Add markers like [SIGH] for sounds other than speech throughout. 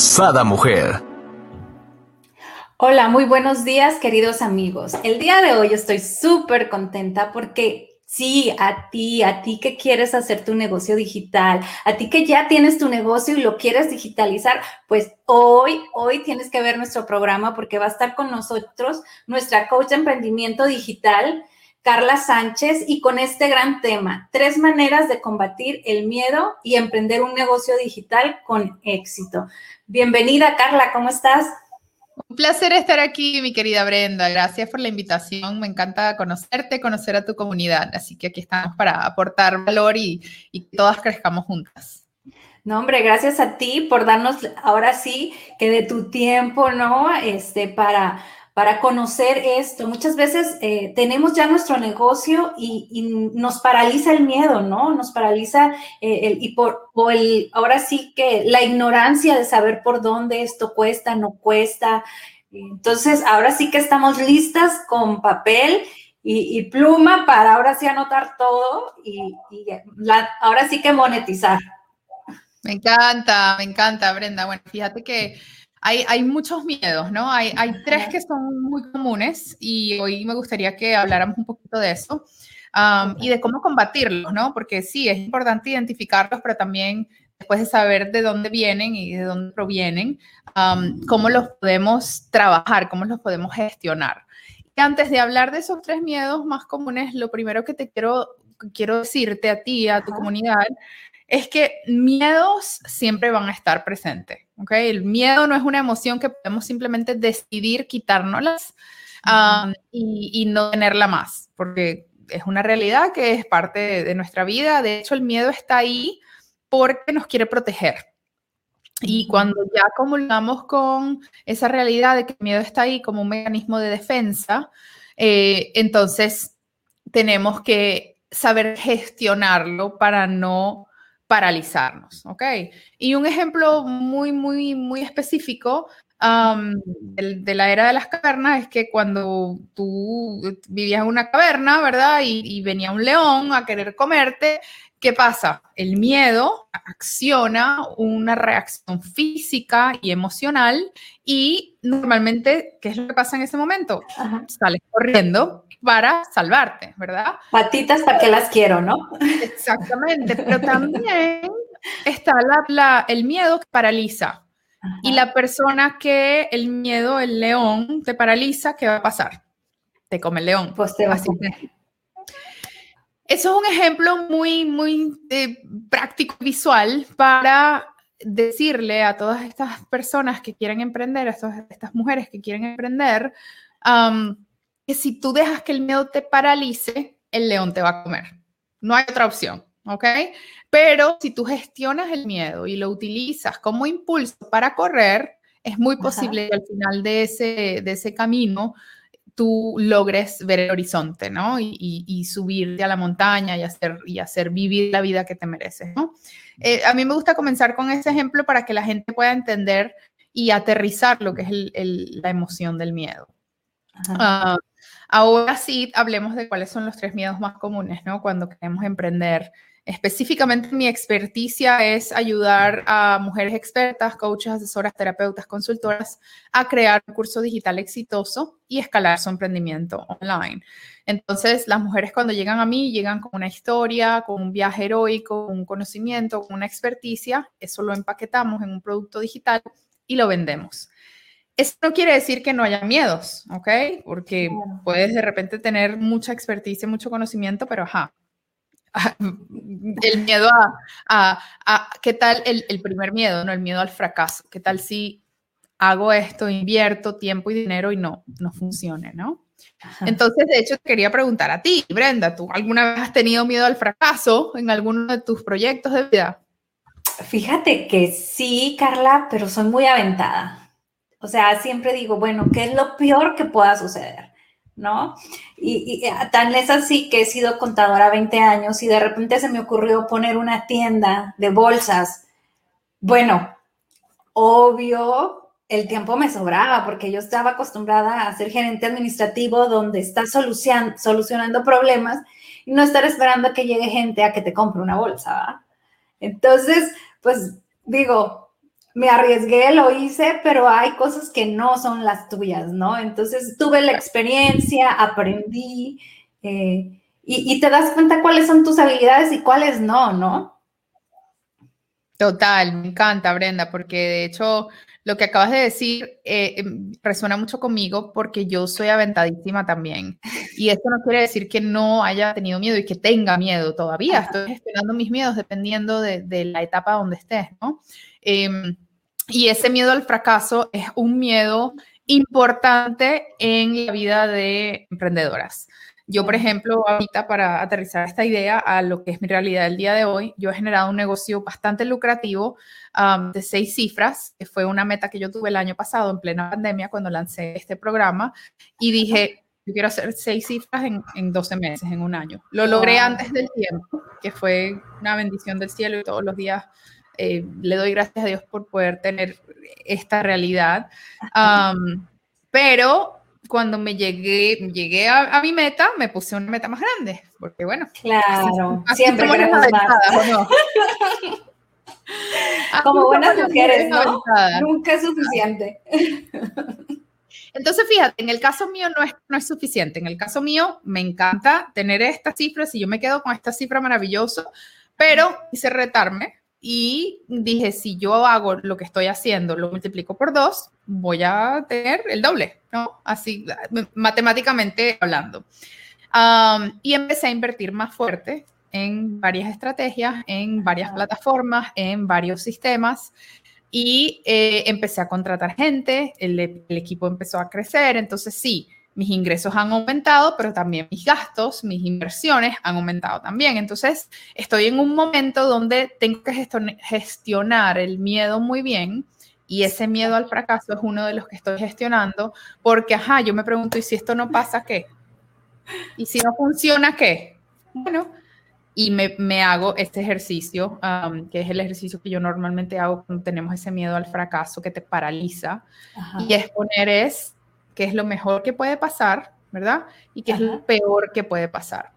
Sada Mujer. Hola, muy buenos días queridos amigos. El día de hoy estoy súper contenta porque sí, a ti, a ti que quieres hacer tu negocio digital, a ti que ya tienes tu negocio y lo quieres digitalizar, pues hoy, hoy tienes que ver nuestro programa porque va a estar con nosotros nuestra coach de emprendimiento digital. Carla Sánchez y con este gran tema, tres maneras de combatir el miedo y emprender un negocio digital con éxito. Bienvenida, Carla, ¿cómo estás? Un placer estar aquí, mi querida Brenda. Gracias por la invitación. Me encanta conocerte, conocer a tu comunidad. Así que aquí estamos para aportar valor y, y que todas crezcamos juntas. No, hombre, gracias a ti por darnos ahora sí que de tu tiempo, ¿no? Este, para para conocer esto. Muchas veces eh, tenemos ya nuestro negocio y, nos paraliza el miedo, ¿no? Nos paraliza eh, el, y por, el, ahora sí que la ignorancia de saber por dónde esto cuesta, no cuesta. Entonces, ahora sí que estamos listas con papel y, pluma para ahora sí anotar todo y, ahora sí que monetizar. Me encanta, me encanta, Brenda. Bueno, fíjate que hay, muchos miedos, ¿no? Hay, tres que son muy comunes y hoy me gustaría que habláramos un poquito de eso y de cómo combatirlos, ¿no? Porque sí, es importante identificarlos, pero también después de saber de dónde vienen y de dónde provienen, cómo los podemos trabajar, cómo los podemos gestionar. Y antes de hablar de esos tres miedos más comunes, lo primero que te quiero, quiero decirte a ti, a tu comunidad, es que miedos siempre van a estar presentes. El miedo no es una emoción que podemos simplemente decidir quitárnoslas y, no tenerla más, porque es una realidad que es parte de, nuestra vida. De hecho, el miedo está ahí porque nos quiere proteger. Y cuando ya comulgamos con esa realidad de que el miedo está ahí como un mecanismo de defensa, eh, entonces tenemos que saber gestionarlo para no paralizarnos, ¿ok? Y un ejemplo muy, muy, muy específico de, la era de las cavernas es que cuando tú vivías en una caverna, ¿verdad? Y, venía un león a querer comerte, ¿qué pasa? El miedo acciona una reacción física y emocional y normalmente, ¿qué es lo que pasa en ese momento? Sales corriendo para salvarte, ¿verdad? Patitas para que las quiero, ¿no? Exactamente, pero [LAUGHS] también está la, el miedo que paraliza. Y la persona que el miedo, el león, te paraliza, ¿qué va a pasar? Te come el león. Pues te va a Eso es un ejemplo muy, muy eh, práctico visual para decirle a todas estas personas que quieren emprender, a todas estas mujeres que quieren emprender, que si tú dejas que el miedo te paralice, el león te va a comer. No hay otra opción, ¿ok? Pero si tú gestionas el miedo y lo utilizas como impulso para correr, es muy posible que al final de ese, de ese camino tú logres ver el horizonte, ¿no? Y, subirte a la montaña y hacer, y hacer vivir la vida que te mereces, ¿no? Eh, a mí me gusta comenzar con ese ejemplo para que la gente pueda entender y aterrizar lo que es la emoción del miedo. Uh, ahora sí, hablemos de cuáles son los tres miedos más comunes, ¿no? Cuando queremos emprender. Específicamente mi experticia es ayudar a mujeres expertas, coaches, asesoras, terapeutas, consultoras a crear un curso digital exitoso y escalar su emprendimiento online. Entonces, las mujeres cuando llegan a mí llegan con una historia, con un viaje heroico, un conocimiento, con una experticia. Eso lo empaquetamos en un producto digital y lo vendemos. Eso no quiere decir que no haya miedos, ¿ok? Porque puedes de repente tener mucha experticia, mucho conocimiento, pero ajá, el miedo a, a, ¿qué tal el, el, primer miedo, no? El miedo al fracaso. ¿Qué tal si hago esto, invierto tiempo y dinero y no, no funcione, ¿no? Entonces, de hecho, te quería preguntar a ti, Brenda, ¿tú alguna vez has tenido miedo al fracaso en alguno de tus proyectos de vida? Fíjate que sí, Carla, pero soy muy aventada. O sea, siempre digo, bueno, ¿qué es lo peor que pueda suceder? ¿No? Y, y, tan es así que he sido contadora 20 años y de repente se me ocurrió poner una tienda de bolsas. Bueno, obvio, el tiempo me sobraba porque yo estaba acostumbrada a ser gerente administrativo donde estás solucionando problemas y no estar esperando a que llegue gente a que te compre una bolsa. Entonces, pues digo, me arriesgué, lo hice, pero hay cosas que no son las tuyas, ¿no? Entonces tuve la experiencia, aprendí eh, y, y te das cuenta cuáles son tus habilidades y cuáles no, ¿no? Total, me encanta, Brenda, porque de hecho lo que acabas de decir eh, em, resuena mucho conmigo porque yo soy aventadísima también. Y esto no quiere decir que no haya tenido miedo y que tenga miedo todavía. Estoy gestionando mis miedos dependiendo de, la etapa donde estés, ¿no? Em, y ese miedo al fracaso es un miedo importante en la vida de emprendedoras. Yo, por ejemplo, ahorita para aterrizar esta idea a lo que es mi realidad del día de hoy, yo he generado un negocio bastante lucrativo de seis cifras, que fue una meta que yo tuve el año pasado en plena pandemia cuando lancé este programa y dije, yo quiero hacer seis cifras en, en 12 meses, en un año. Lo logré antes del tiempo, que fue una bendición del cielo y todos los días eh, le doy gracias a Dios por poder tener esta realidad. pero cuando me llegué, llegué a, mi meta, me puse una meta más grande, porque bueno. Claro, siempre queremos más. no? [LAUGHS] Como buenas mujeres, ¿no? Nunca es suficiente. [LAUGHS] Entonces, fíjate, en el caso mío no es, no es suficiente. En el caso mío, me encanta tener estas cifras y yo me quedo con esta cifra maravillosa, pero quise retarme y dije, si yo hago lo que estoy haciendo, lo multiplico por dos, voy a tener el doble, ¿no? Así, matemáticamente hablando. y empecé a invertir más fuerte en varias estrategias, en varias plataformas, en varios sistemas y eh, empecé a contratar gente, el, el equipo empezó a crecer, entonces sí, mis ingresos han aumentado, pero también mis gastos, mis inversiones han aumentado también. Entonces, estoy en un momento donde tengo que gestionar el miedo muy bien y ese miedo al fracaso es uno de los que estoy gestionando porque, ajá, yo me pregunto, ¿y si esto no pasa, qué? ¿Y si no funciona, qué? Bueno, y me, hago este ejercicio, que es el ejercicio que yo normalmente hago cuando tenemos ese miedo al fracaso que te paraliza, y es poner es qué es lo mejor que puede pasar, ¿verdad? Y qué es lo peor que puede pasar.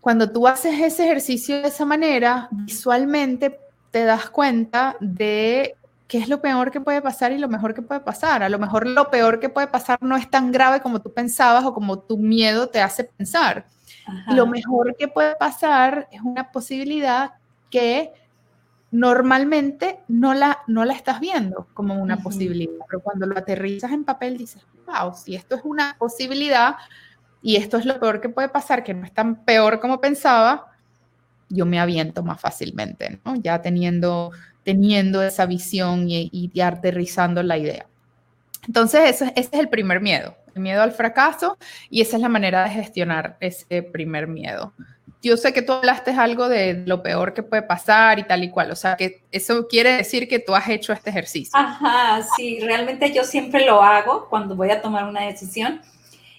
Cuando tú haces ese ejercicio de esa manera, visualmente te das cuenta de qué es lo peor que puede pasar y lo mejor que puede pasar. A lo mejor lo peor que puede pasar no es tan grave como tú pensabas o como tu miedo te hace pensar. lo mejor que puede pasar es una posibilidad que normalmente no la, no la estás viendo como una posibilidad, pero cuando lo aterrizas en papel dices, wow, si esto es una posibilidad y esto es lo peor que puede pasar, que no es tan peor como pensaba, yo me aviento más fácilmente, ¿no? Ya teniendo, teniendo esa visión y, y, aterrizando la idea. Entonces, ese, ese es el primer miedo, el miedo al fracaso, y esa es la manera de gestionar ese primer miedo yo sé que tú hablaste algo de lo peor que puede pasar y tal y cual, o sea, que eso quiere decir que tú has hecho este ejercicio. Ajá, sí, realmente yo siempre lo hago cuando voy a tomar una decisión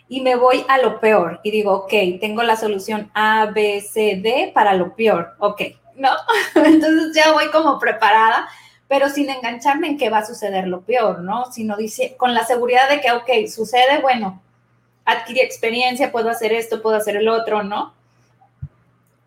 y me voy a lo peor y digo, ok, tengo la solución A, B, C, D para lo peor, ok, ¿no? [LAUGHS] Entonces ya voy como preparada, pero sin engancharme en que va a suceder lo peor, ¿no? Sino dice, con la seguridad de que, ok, sucede, bueno, adquirí experiencia, puedo hacer esto, puedo hacer el otro, ¿no?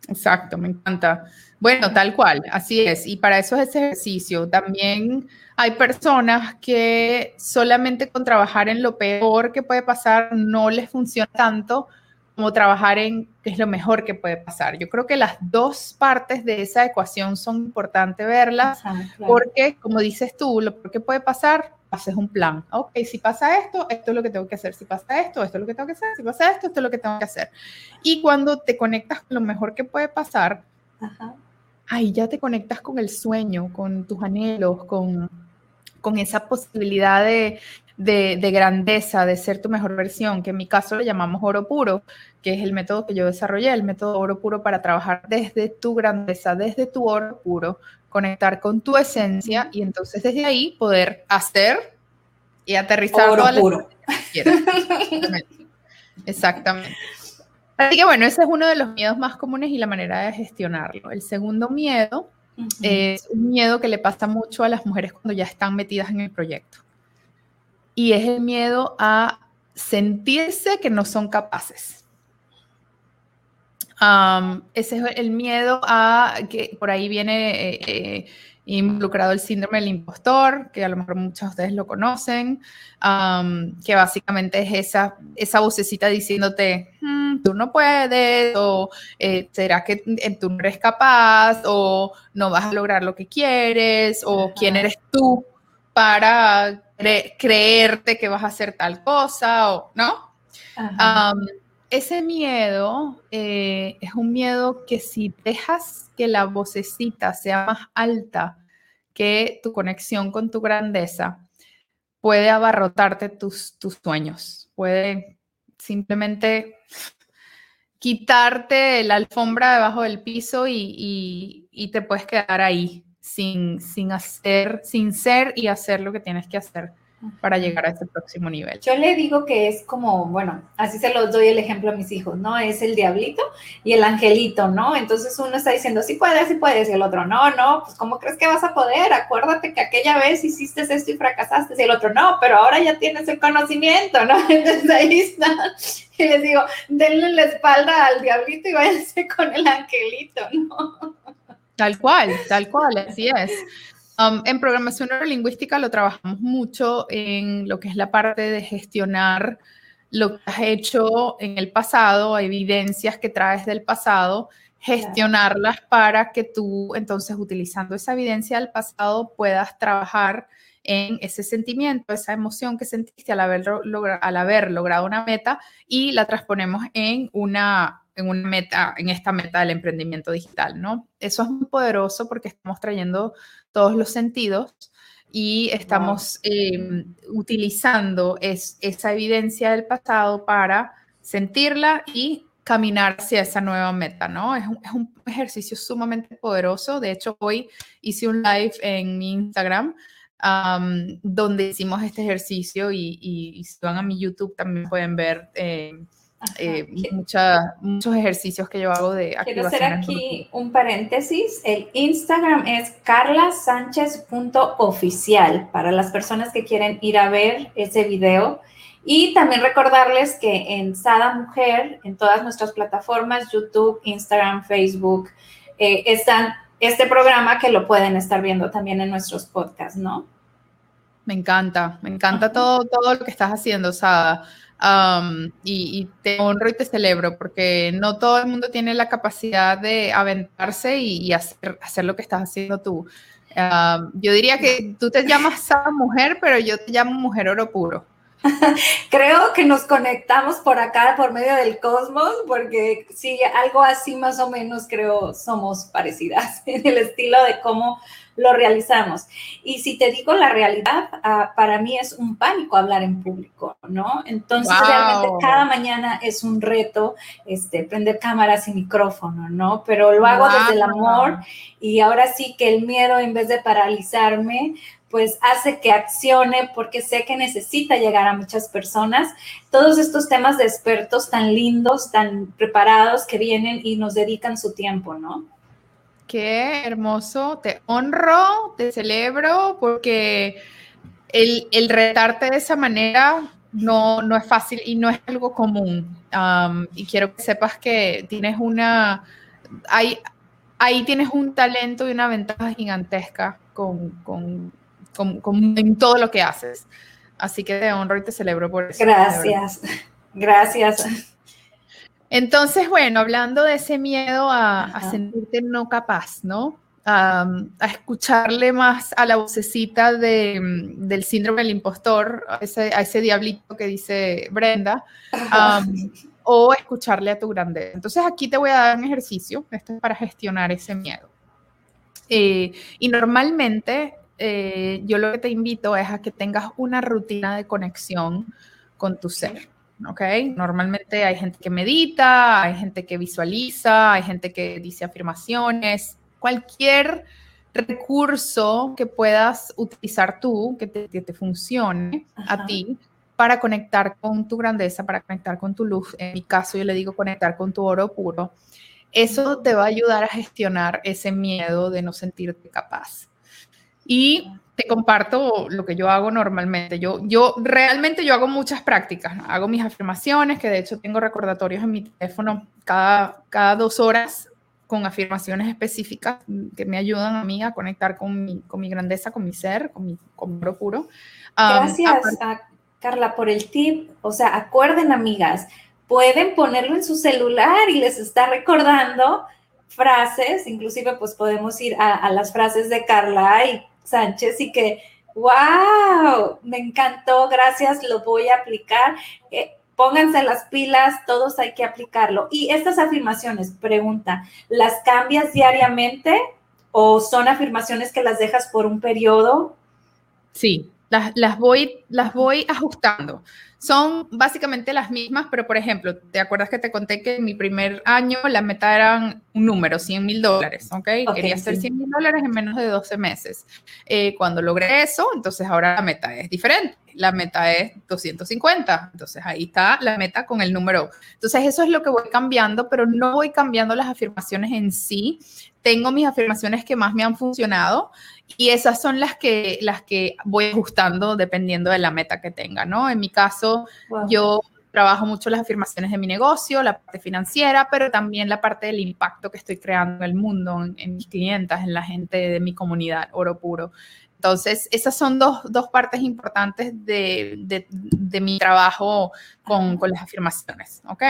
Exacto, me encanta. Bueno, tal cual, así es. Y para eso es ese ejercicio. También hay personas que solamente con trabajar en lo peor que puede pasar no les funciona tanto como trabajar en qué es lo mejor que puede pasar. Yo creo que las dos partes de esa ecuación son importantes verlas porque, como dices tú, lo peor que puede pasar haces un plan. Ok, si pasa esto, esto es lo que tengo que hacer. Si pasa esto, esto es lo que tengo que hacer. Si pasa esto, esto es lo que tengo que hacer. Y cuando te conectas con lo mejor que puede pasar, ahí ya te conectas con el sueño, con tus anhelos, con, con esa posibilidad de, de, grandeza, de ser tu mejor versión, que en mi caso lo llamamos oro puro, que es el método que yo desarrollé, el método oro puro para trabajar desde tu grandeza, desde tu oro puro, conectar con tu esencia y entonces desde ahí poder hacer y aterrizar oro puro. Exactamente. Exactamente. Así que bueno, ese es uno de los miedos más comunes y la manera de gestionarlo. El segundo miedo es un miedo que le pasa mucho a las mujeres cuando ya están metidas en el proyecto y es el miedo a sentirse que no son capaces. ese es el miedo a que por ahí viene eh, eh, involucrado el síndrome del impostor, que a lo mejor muchos de ustedes lo conocen, que básicamente es esa, esa vocecita diciéndote, hmm, tú no puedes, o eh, será que tú no eres capaz, o no vas a lograr lo que quieres, o quién eres tú para creerte que vas a hacer tal cosa o no. Ese miedo eh, es un miedo que si dejas que la vocecita sea más alta que tu conexión con tu grandeza, puede abarrotarte tus, sueños, puede simplemente quitarte la alfombra debajo del piso y, y te puedes quedar ahí sin, sin hacer, sin ser y hacer lo que tienes que hacer para llegar a ese próximo nivel. Yo le digo que es como, bueno, así se los doy el ejemplo a mis hijos, ¿no? Es el diablito y el angelito, ¿no? Entonces uno está diciendo, sí puedes, sí puedes, y el otro, no, no, pues ¿cómo crees que vas a poder? Acuérdate que aquella vez hiciste esto y fracasaste, y el otro, no, pero ahora ya tienes el conocimiento, ¿no? [LAUGHS] Entonces ahí está. Y les digo, denle la espalda al diablito y váyanse con el angelito, ¿no? Tal cual, tal cual, así es. Um, en programación neurolingüística lo trabajamos mucho en lo que es la parte de gestionar lo que has hecho en el pasado, evidencias que traes del pasado, gestionarlas para que tú entonces utilizando esa evidencia del pasado puedas trabajar en ese sentimiento, esa emoción que sentiste al haber, al haber logrado una meta y la transponemos en una en una meta, en esta meta del emprendimiento digital, ¿no? Eso es muy poderoso porque estamos trayendo todos los sentidos y estamos em, utilizando esa evidencia del pasado para sentirla y caminar hacia esa nueva meta, ¿no? Es un, ejercicio sumamente poderoso. De hecho, hoy hice un live en mi Instagram donde hicimos este ejercicio y, si van a mi YouTube también pueden ver eh, eh, muchos ejercicios que yo hago de Quiero hacer aquí un paréntesis. El Instagram es carlasánchez.oficial para las personas que quieren ir a ver ese video. Y también recordarles que en Sada Mujer, en todas nuestras plataformas, YouTube, Instagram, Facebook, eh, están este programa que lo pueden estar viendo también en nuestros podcasts, ¿no? Me encanta, me encanta todo, todo lo que estás haciendo, Sada y, te honro y te celebro porque no todo el mundo tiene la capacidad de aventarse y, hacer, hacer, lo que estás haciendo tú. yo diría que tú te llamas mujer, pero yo te llamo mujer oro puro. [LAUGHS] Creo que nos conectamos por acá por medio del cosmos, porque sí, algo así más o menos creo somos parecidas [LAUGHS] en el estilo de cómo lo realizamos. Y si te digo la realidad, ah, para mí es un pánico hablar en público, ¿no? Entonces, realmente cada mañana es un reto este, prender cámaras y micrófono, ¿no? Pero lo hago desde el amor y ahora sí que el miedo, en vez de paralizarme, pues hace que accione porque sé que necesita llegar a muchas personas. Todos estos temas de expertos tan lindos, tan preparados que vienen y nos dedican su tiempo, ¿no? Qué hermoso, te honro, te celebro, porque el, el retarte de esa manera no, no, es fácil y no es algo común. y quiero que sepas que tienes una, ahí, ahí tienes un talento y una ventaja gigantesca con, con, con, en todo lo que haces. Así que te honro y te celebro por eso. Gracias, gracias. Entonces, bueno, hablando de ese miedo a, sentirte no capaz, ¿no? a escucharle más a la vocecita del síndrome del impostor, a ese, diablito que dice Brenda, o escucharle a tu grandeza. Entonces, aquí te voy a dar un ejercicio, esto es para gestionar ese miedo. Eh, y normalmente eh, yo lo que te invito es a que tengas una rutina de conexión con tu ser. ¿Ok? Normalmente hay gente que medita, hay gente que visualiza, hay gente que dice afirmaciones, cualquier recurso que puedas utilizar tú, que te, funcione a ti para conectar con tu grandeza, para conectar con tu luz. En mi caso, yo le digo conectar con tu oro puro. Eso te va a ayudar a gestionar ese miedo de no sentirte capaz. Y te comparto lo que yo hago normalmente. Yo, yo realmente yo hago muchas prácticas. Hago mis afirmaciones, que de hecho tengo recordatorios en mi teléfono cada, cada dos horas con afirmaciones específicas que me ayudan a mí a conectar con mi, con mi grandeza, con mi ser, con mi, con puro. Gracias, Carla, por el tip. O sea, acuerden, amigas, pueden ponerlo en su celular y les está recordando frases, inclusive pues podemos ir a, a las frases de Carla y Sánchez y que, wow, me encantó, gracias, lo voy a aplicar. Eh, pónganse las pilas, todos hay que aplicarlo. Y estas afirmaciones, pregunta, ¿las cambias diariamente o son afirmaciones que las dejas por un periodo? Sí, las, las, voy, las voy ajustando. Son básicamente las mismas, pero por ejemplo, ¿te acuerdas que te conté que en mi primer año la meta era un número, 100 mil dólares, ¿ok? Quería hacer 100 mil dólares en menos de 12 meses. Eh, cuando logré eso, entonces ahora la meta es diferente. La meta es 250. Entonces ahí está la meta con el número. Entonces eso es lo que voy cambiando, pero no voy cambiando las afirmaciones en sí. Tengo mis afirmaciones que más me han funcionado y esas son las que, las que voy ajustando dependiendo de la meta que tenga, ¿no? En mi caso, yo trabajo mucho las afirmaciones de mi negocio, la parte financiera, pero también la parte del impacto que estoy creando en el mundo, en, mis clientes, en la gente de mi comunidad, oro puro. Entonces, esas son dos, dos partes importantes de, de, de mi trabajo con, con, las afirmaciones, ¿ok?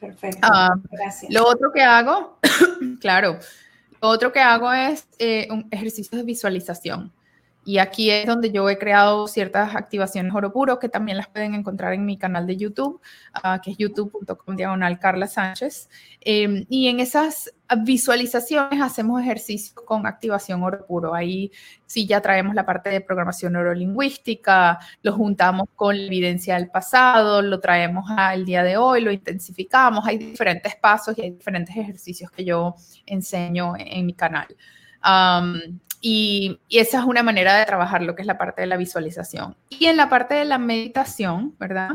Perfecto. Ah, Gracias. Lo otro que hago, [CLEARS THROAT] claro, otro que hago es eh, un ejercicio de visualización. Y aquí es donde yo he creado ciertas activaciones oro puro que también las pueden encontrar en mi canal de YouTube, uh, que es youtube.com diagonal Carla Sánchez. Eh, y en esas visualizaciones hacemos ejercicio con activación oro puro. Ahí sí ya traemos la parte de programación neurolingüística, lo juntamos con la evidencia del pasado, lo traemos al día de hoy, lo intensificamos. Hay diferentes pasos y hay diferentes ejercicios que yo enseño en, mi canal. Y, esa es una manera de trabajar lo que es la parte de la visualización. Y en la parte de la meditación, ¿verdad?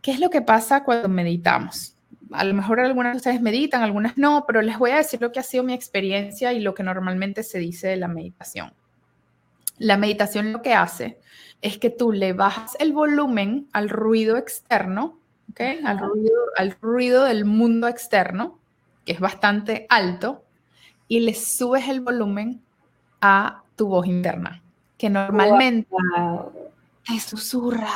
¿Qué es lo que pasa cuando meditamos? A lo mejor algunas de ustedes meditan, algunas no, pero les voy a decir lo que ha sido mi experiencia y lo que normalmente se dice de la meditación. La meditación lo que hace es que tú le bajas el volumen al ruido externo, ¿ok? Al ruido, al ruido del mundo externo, que es bastante alto, y le subes el volumen a tu voz interna, que normalmente te susurra.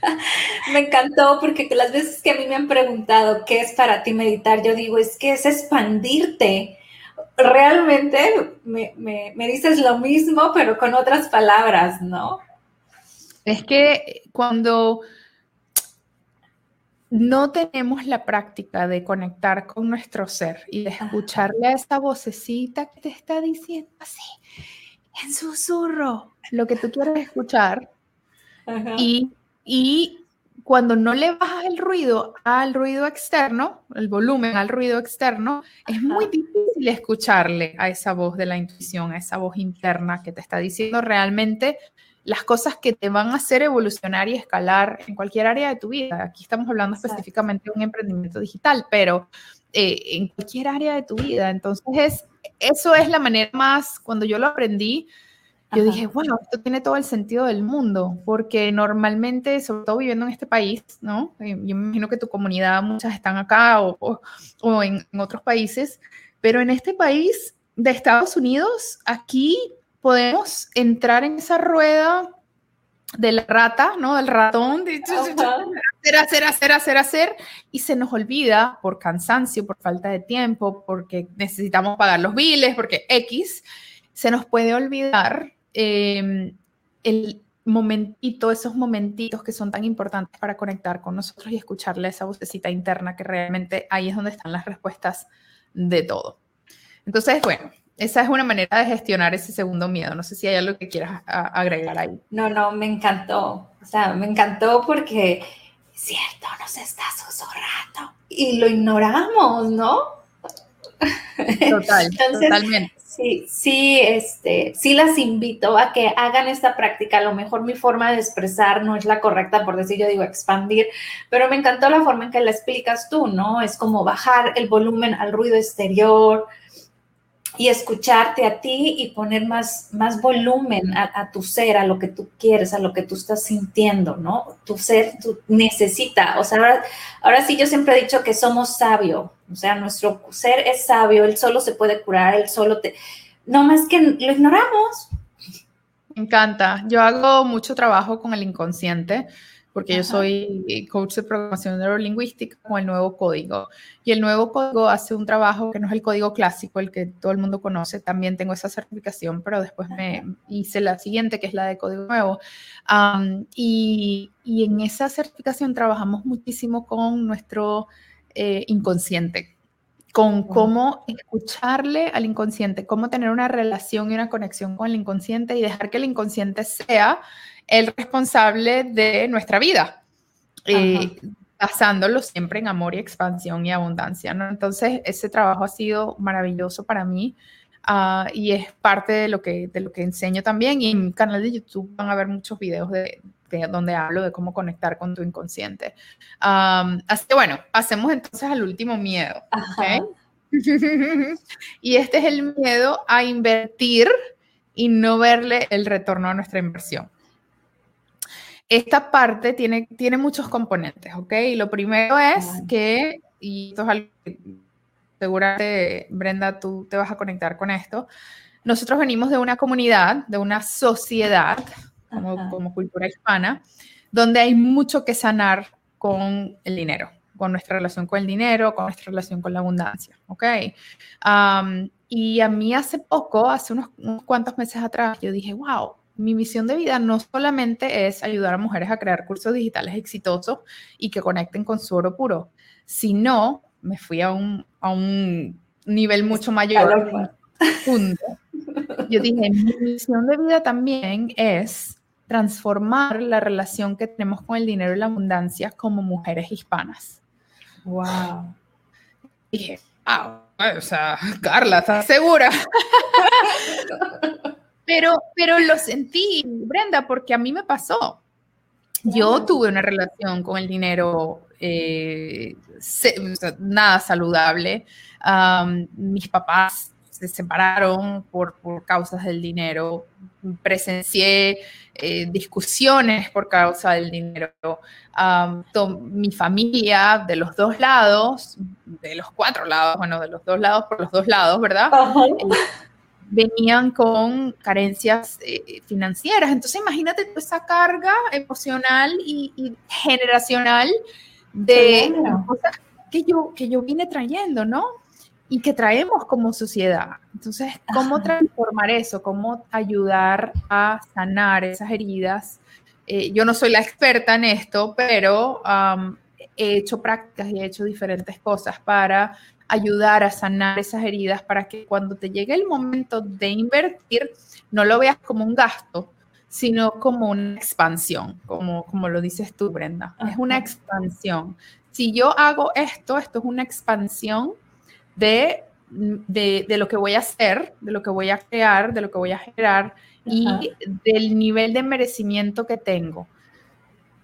[LAUGHS] Me encantó porque las veces que a mí me han preguntado qué es para ti meditar, yo digo, es que es expandirte. Realmente me, me dices lo mismo, pero con otras palabras, ¿no? Es que cuando no tenemos la práctica de conectar con nuestro ser y de escucharle a esa vocecita que te está diciendo así, en susurro, lo que tú quieres escuchar. Y, y cuando no le bajas el ruido al ruido externo, el volumen al ruido externo, es muy difícil escucharle a esa voz de la intuición, a esa voz interna que te está diciendo realmente las cosas que te van a hacer evolucionar y escalar en cualquier área de tu vida. Aquí estamos hablando específicamente de un emprendimiento digital, pero eh, en cualquier área de tu vida. Entonces, eso es la manera más, cuando yo lo aprendí, yo dije, bueno, esto tiene todo el sentido del mundo, porque normalmente, sobre todo viviendo en este país, ¿no? Eh, yo me imagino que tu comunidad, muchas están acá o, o, en, en otros países, pero en este país de Estados Unidos, aquí podemos entrar en esa rueda de la rata, ¿no? Del ratón, de hacer, hacer, hacer, hacer, hacer, y se nos olvida por cansancio, por falta de tiempo, porque necesitamos pagar los biles, porque X, se nos puede olvidar em, el momentito, esos momentitos que son tan importantes para conectar con nosotros y escucharle esa vocecita interna que realmente ahí es donde están las respuestas de todo. Entonces, bueno, esa es una manera de gestionar ese segundo miedo. No sé si hay algo que quieras agregar ahí. No, no, me encantó. O sea, me encantó porque cierto, nos está susurrando y lo ignoramos, ¿no? Total, [LAUGHS] totalmente. Sí, sí, este, sí las invito a que hagan esta práctica. A lo mejor mi forma de expresar no es la correcta, por decir yo digo expandir, pero me encantó la forma en que la explicas tú, ¿no? Es como bajar el volumen al ruido exterior, y escucharte a ti y poner más, más volumen a, tu ser, a lo que tú quieres, a lo que tú estás sintiendo, ¿no? Tu ser necesita, o sea, ahora, ahora sí yo siempre he dicho que somos sabio, o sea, nuestro ser es sabio, él solo se puede curar, él solo te... No más que lo ignoramos. Me encanta. Yo hago mucho trabajo con el inconsciente porque yo soy eh, coach de programación neurolingüística con el nuevo código. Y el nuevo código hace un trabajo que no es el código clásico, el que todo el mundo conoce. También tengo esa certificación, pero después me hice la siguiente, que es la de código nuevo. y, y, en esa certificación trabajamos muchísimo con nuestro eh, inconsciente, con cómo escucharle al inconsciente, cómo tener una relación y una conexión con el inconsciente y dejar que el inconsciente sea el responsable de nuestra vida, eh, basándolo siempre en amor y expansión y abundancia, ¿no? Entonces, ese trabajo ha sido maravilloso para mí ah, y es parte de lo, que, de lo que enseño también. Y en mi canal de YouTube van a ver muchos videos de, donde hablo de cómo conectar con tu inconsciente. así que bueno, pasemos entonces al último miedo. [LAUGHS] y este es el miedo a invertir y no verle el retorno a nuestra inversión. Esta parte tiene, tiene muchos componentes, ¿ok? Lo primero es que, y esto es algo que seguramente, Brenda, tú te vas a conectar con esto, nosotros venimos de una comunidad, de una sociedad, como, como, cultura hispana, donde hay mucho que sanar con el dinero, con nuestra relación con el dinero, con nuestra relación con la abundancia, ¿ok? y a mí hace poco, hace unos, unos cuantos meses atrás, yo dije, wow, mi misión de vida no solamente es ayudar a mujeres a crear cursos digitales exitosos y que conecten con su oro puro, sino me fui a un, a un nivel mucho mayor. Yo dije, mi misión de vida también es transformar la relación que tenemos con el dinero y la abundancia como mujeres hispanas. Wow. Dije, wow, o sea, Carla, ¿estás segura? [LAUGHS] Pero, pero lo sentí, Brenda, porque a mí me pasó. Yo tuve una relación con el dinero eh, nada saludable. mis papás se separaron por, por causas del dinero. Presencié eh, discusiones por causa del dinero. mi familia de los dos lados, de los cuatro lados, bueno, de los dos lados por los dos lados, ¿verdad? Venían con carencias eh, financieras. Entonces, imagínate esa carga emocional y, generacional de cosas que yo, que yo vine trayendo, ¿no? Y que traemos como sociedad. Entonces, ¿cómo transformar eso? ¿Cómo ayudar a sanar esas heridas? Eh, yo no soy la experta en esto, pero he hecho prácticas y he hecho diferentes cosas para ayudar a sanar esas heridas para que cuando te llegue el momento de invertir, no lo veas como un gasto, sino como una expansión, como, como lo dices tú, Brenda. Es una expansión. Si yo hago esto, esto es una expansión de, de, de, lo que voy a hacer, de lo que voy a crear, de lo que voy a generar y del nivel de merecimiento que tengo.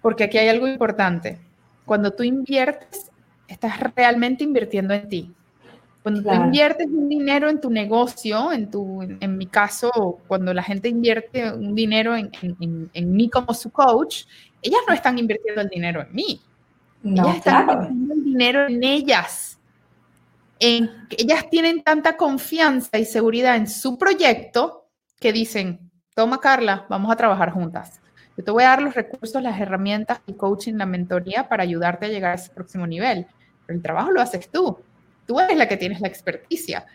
Porque aquí hay algo importante. Cuando tú inviertes, estás realmente invirtiendo en ti. Cuando tú inviertes un dinero en tu negocio, en, tu, en, mi caso, cuando la gente invierte un dinero en, en, mí como su coach, ellas no están invirtiendo el dinero en mí. ellas están invirtiendo el dinero en ellas. En, ellas tienen tanta confianza y seguridad en su proyecto que dicen, toma Carla, vamos a trabajar juntas. Yo te voy a dar los recursos, las herramientas, el coaching, la mentoría para ayudarte a llegar a ese próximo nivel el trabajo lo haces tú. Tú eres la que tienes la experticia,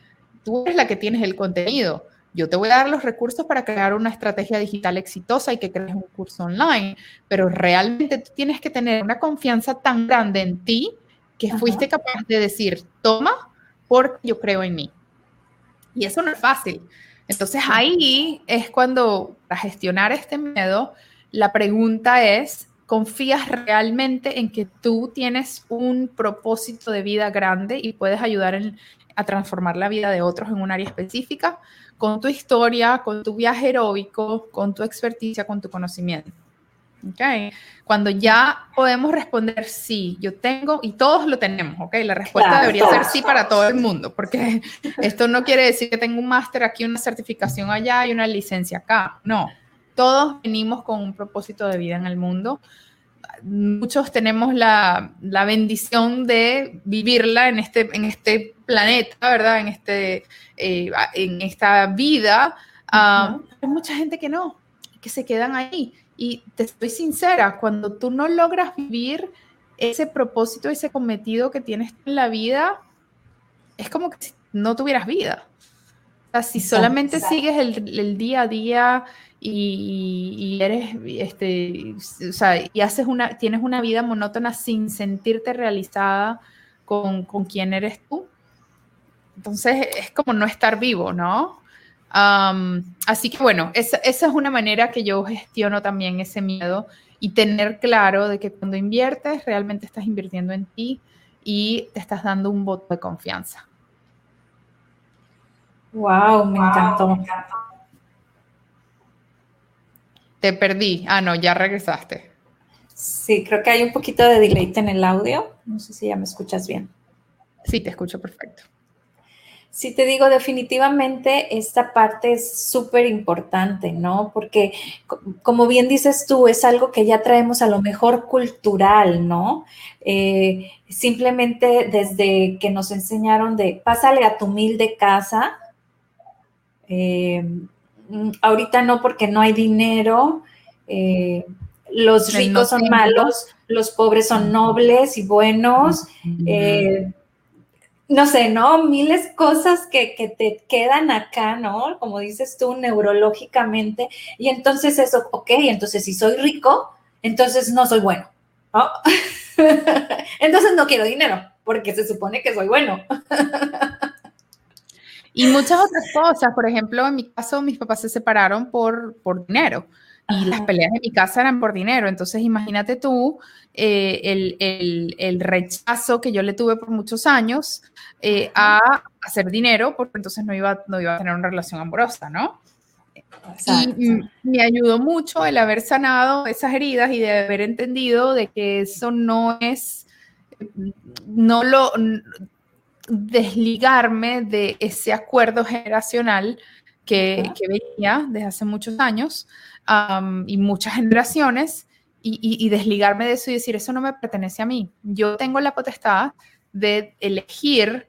tú eres la que tienes el contenido. Yo te voy a dar los recursos para crear una estrategia digital exitosa y que crees un curso online, pero realmente tú tienes que tener una confianza tan grande en ti que fuiste capaz de decir, toma, porque yo creo en mí. Y eso no es fácil. Entonces ahí es cuando, para gestionar este miedo, la pregunta es, ¿confías realmente en que tú tienes un propósito de vida grande y puedes ayudar a transformar la vida de otros en un área específica? Con tu historia, con tu viaje heroico, con tu experticia, con tu conocimiento. Okay. Cuando ya podemos responder sí, yo tengo, y todos lo tenemos, ¿ok? La respuesta debería ser sí para todo el mundo, porque esto no quiere decir que tengo un máster aquí, una certificación allá y una licencia acá. No, todos venimos con un propósito de vida en el mundo. Muchos tenemos la, la bendición de vivirla en este, en este planeta, ¿verdad? En, este, eh, en esta vida. Hay mucha gente que no, que se quedan ahí y te estoy sincera, cuando tú no logras vivir ese propósito, ese cometido que tienes en la vida, es como que no tuvieras vida. O sea, si solamente sigues el, día a día y, eres, este, o sea, y haces una, tienes una vida monótona sin sentirte realizada con, con quién eres tú, entonces es como no estar vivo, ¿no? así que bueno, esa, es una manera que yo gestiono también ese miedo y tener claro de que cuando inviertes realmente estás invirtiendo en ti y te estás dando un voto de confianza. Wow, me encantó. Te perdí. Ah, no, ya regresaste. Sí, creo que hay un poquito de delay en el audio. No sé si ya me escuchas bien. Sí, te escucho perfecto. Sí, te digo, definitivamente esta parte es súper importante, ¿no? Porque, como bien dices tú, es algo que ya traemos a lo mejor cultural, ¿no? Eh, simplemente desde que nos enseñaron de, pásale a tu humilde casa, eh, ahorita no porque no hay dinero, eh, los ricos son malos, los pobres son nobles y buenos no sé, ¿no? Miles cosas que, te quedan acá, ¿no? Como dices tú, neurológicamente. Y entonces eso, ok, entonces si soy rico, entonces no soy bueno. [LAUGHS] entonces no quiero dinero, porque se supone que soy bueno. [LAUGHS] y muchas otras cosas, por ejemplo, en mi caso, mis papás se separaron por, por dinero y las peleas en mi casa eran por dinero. Entonces, imagínate tú eh, el, rechazo que yo le tuve por muchos años eh, a hacer dinero, porque entonces no iba, no iba a tener una relación amorosa, ¿no? Y me ayudó mucho el haber sanado esas heridas y de haber entendido de que eso no es, no lo, desligarme de ese acuerdo generacional que, que venía desde hace muchos años y muchas generaciones y, desligarme de eso y decir, eso no me pertenece a mí. Yo tengo la potestad de elegir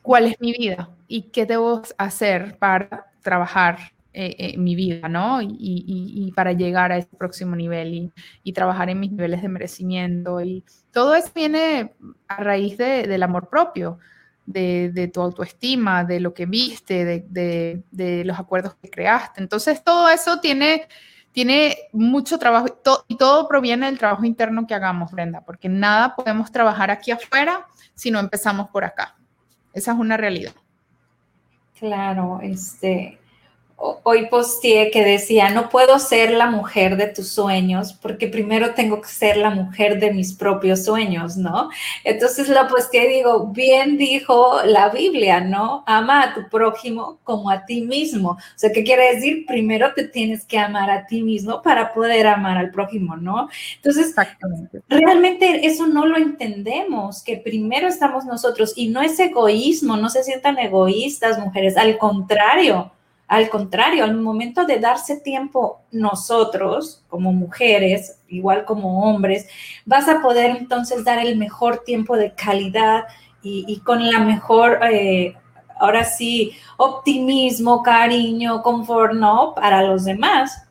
cuál es mi vida y qué debo hacer para trabajar eh, mi vida, ¿no? Y, para llegar a ese próximo nivel y, trabajar en mis niveles de merecimiento. Y todo eso viene a raíz del amor propio de, tu autoestima, de lo que viste, de, los acuerdos que creaste. Entonces, todo eso tiene, tiene mucho trabajo y todo proviene del trabajo interno que hagamos, Brenda, porque nada podemos trabajar aquí afuera si no empezamos por acá. Esa es una realidad. Claro, este, hoy posteé que decía, no puedo ser la mujer de tus sueños porque primero tengo que ser la mujer de mis propios sueños, ¿no? Entonces la posteé y digo, bien dijo la Biblia, ¿no? Ama a tu prójimo como a ti mismo. O sea, ¿qué quiere decir? Primero te tienes que amar a ti mismo para poder amar al prójimo, ¿no? Entonces, realmente eso no lo entendemos, que primero estamos nosotros y no es egoísmo, no se sientan egoístas, mujeres, al contrario al contrario, al momento de darse tiempo nosotros, como mujeres, igual como hombres, vas a poder entonces dar el mejor tiempo de calidad y, con la mejor, eh, ahora sí, optimismo, cariño, confort, ¿no? Para los demás.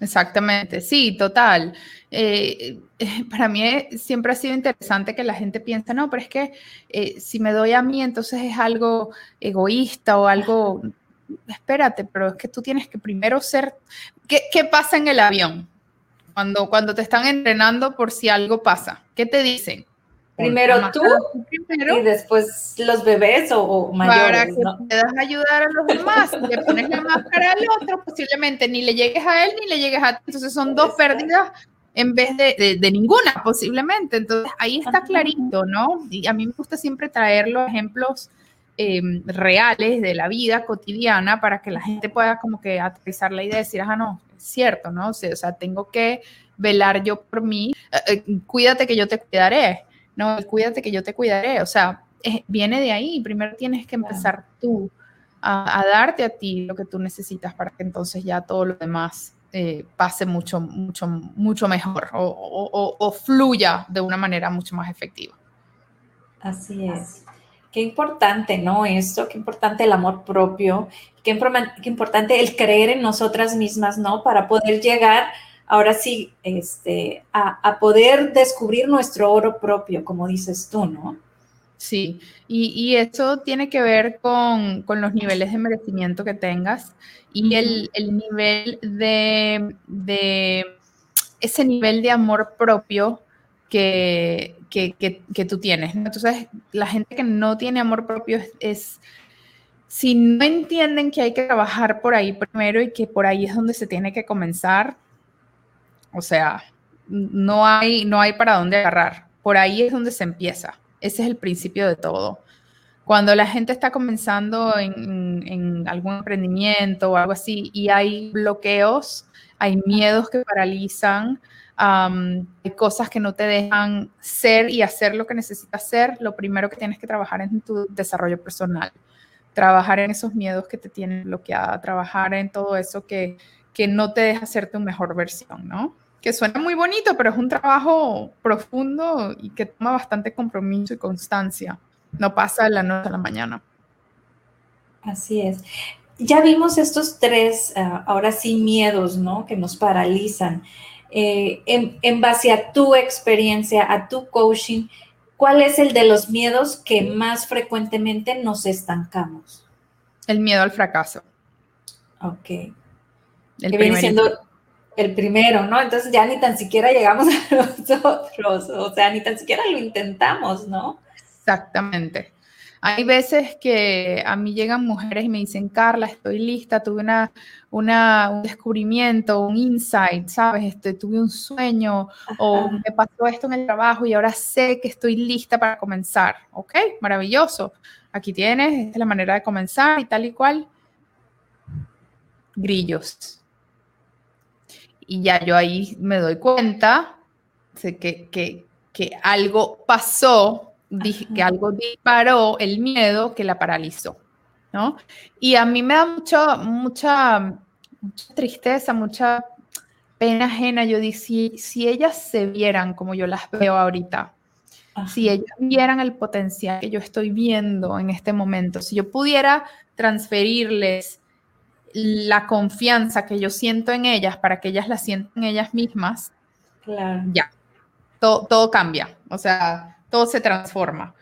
Exactamente, sí, total. Eh, para mí siempre ha sido interesante que la gente piense, no, pero es que eh, si me doy a mí, entonces es algo egoísta o algo espérate, pero es que tú tienes que primero ser, ¿qué, qué pasa en el avión? Cuando, cuando te están entrenando por si algo pasa, ¿qué te dicen? Primero tú y después los bebés o, mayores. Para que puedas ayudar a los demás. Si le pones la máscara al otro, posiblemente ni le llegues a él ni le llegues a ti. Entonces son dos pérdidas en vez de, de, ninguna, posiblemente. Entonces ahí está clarito, ¿no? Y a mí me gusta siempre traer los ejemplos em, reales de la vida cotidiana para que la gente pueda como que aterrizar la idea de decir, ah, no, es cierto, ¿no? O sea, o tengo que velar yo por mí. Eh, eh, cuídate que yo te cuidaré no, cuídate que yo te cuidaré, o sea, viene de ahí, primero tienes que empezar tú a, darte a ti lo que tú necesitas para que entonces ya todo lo demás eh, pase mucho, mucho, mucho mejor o, fluya de una manera mucho más efectiva. Así es. Qué importante, ¿no? Esto, qué importante el amor propio, qué, qué importante el creer en nosotras mismas, ¿no? Para poder llegar ahora sí, este, a, poder descubrir nuestro oro propio, como dices tú, ¿no? Sí, y, eso tiene que ver con, los niveles de merecimiento que tengas y el, nivel de, ese nivel de amor propio que, que, tú tienes. Entonces, la gente que no tiene amor propio es, si no entienden que hay que trabajar por ahí primero y que por ahí es donde se tiene que comenzar, o sea, no hay, no hay para dónde agarrar. Por ahí es donde se empieza. Ese es el principio de todo. Cuando la gente está comenzando en, algún emprendimiento o algo así y hay bloqueos, hay miedos que paralizan, hay cosas que no te dejan ser y hacer lo que necesitas hacer, lo primero que tienes que trabajar es en tu desarrollo personal. Trabajar en esos miedos que te tienen bloqueada, trabajar en todo eso que, que no te deja ser tu mejor versión, ¿no? Que suena muy bonito, pero es un trabajo profundo y que toma bastante compromiso y constancia. No pasa de la noche a la mañana. Así es. Ya vimos estos tres, ah, ahora sí, miedos, ¿no? Que nos paralizan. Eh, en, en base a tu experiencia, a tu coaching, ¿cuál es el de los miedos que más frecuentemente nos estancamos? El miedo al fracaso. Ok. El que viene siendo el primero, ¿no? Entonces ya ni tan siquiera llegamos a [LAUGHS] nosotros, o sea, ni tan siquiera lo intentamos, ¿no? Exactamente. Hay veces que a mí llegan mujeres y me dicen, Carla, estoy lista, tuve una, una un descubrimiento, un insight, ¿sabes? Este, tuve un sueño o me pasó esto en el trabajo y ahora sé que estoy lista para comenzar. Ok, maravilloso. Aquí tienes, esta es la manera de comenzar y tal y cual. Grillos y ya yo ahí me doy cuenta que, que, que algo pasó, que algo disparó el miedo que la paralizó, ¿no? Y a mí me da mucho, mucha, mucha tristeza, mucha pena ajena. Yo dije, si, si, ellas se vieran como yo las veo ahorita, si ellas vieran el potencial que yo estoy viendo en este momento, si yo pudiera transferirles la confianza que yo siento en ellas para que ellas la sientan ellas mismas, ya, todo, todo, cambia, o sea, todo se transforma.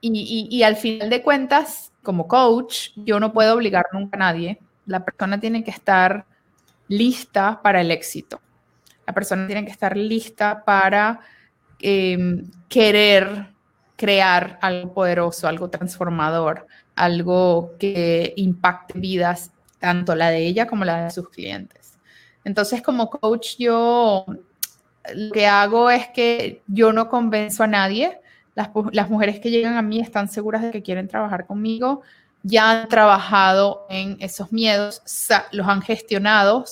y, al final de cuentas, como coach, yo no puedo obligar nunca a nadie. La persona tiene que estar lista para el éxito. La persona tiene que estar lista para em, querer crear algo poderoso, algo transformador, algo que impacte vidas, tanto la de ella como la de sus clientes. Entonces, como coach, yo lo que hago es que yo no convenzo a nadie. Las, las mujeres que llegan a mí están seguras de que quieren trabajar conmigo, ya han trabajado en esos miedos, los han gestionado,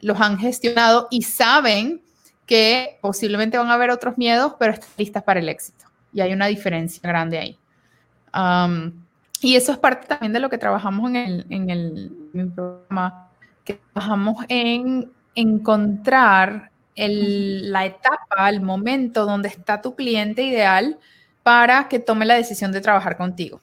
los han gestionado y saben que posiblemente van a haber otros miedos, pero están listas para el éxito. Y hay una diferencia grande ahí. Y eso es parte también de lo que trabajamos en el, en el, programa, que trabajamos en encontrar el, la etapa, el momento donde está tu cliente ideal para que tome la decisión de trabajar contigo.